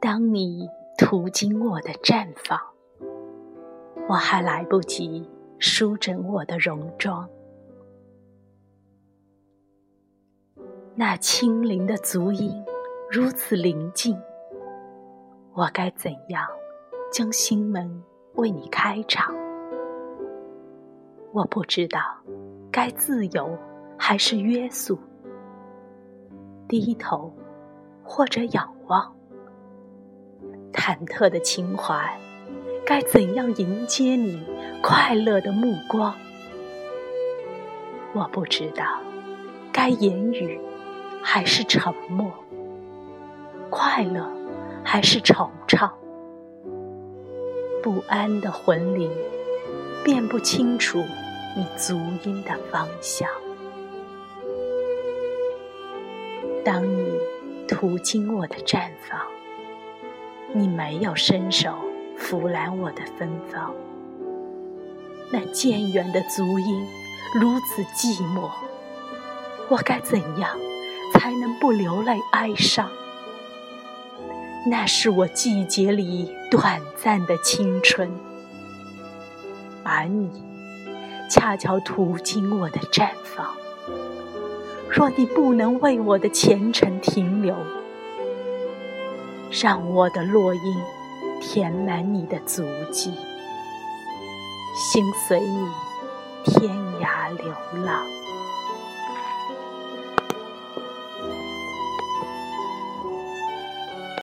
当你途经我的绽放，我还来不及梳整我的戎装，那轻灵的足音如此临近，我该怎样将心门为你开敞？我不知道该自由还是约束，低头或者仰望。忐忑的情怀，该怎样迎接你快乐的目光？我不知道，该言语还是沉默，快乐还是惆怅？不安的魂灵辨不清楚你足音的方向。当你途经我的绽放。你没有伸手扶揽我的芬芳，那渐远的足音如此寂寞，我该怎样才能不流泪哀伤？那是我季节里短暂的青春，而你恰巧途经我的绽放。若你不能为我的前程停留，让我的落英填满你的足迹，心随你天涯流浪。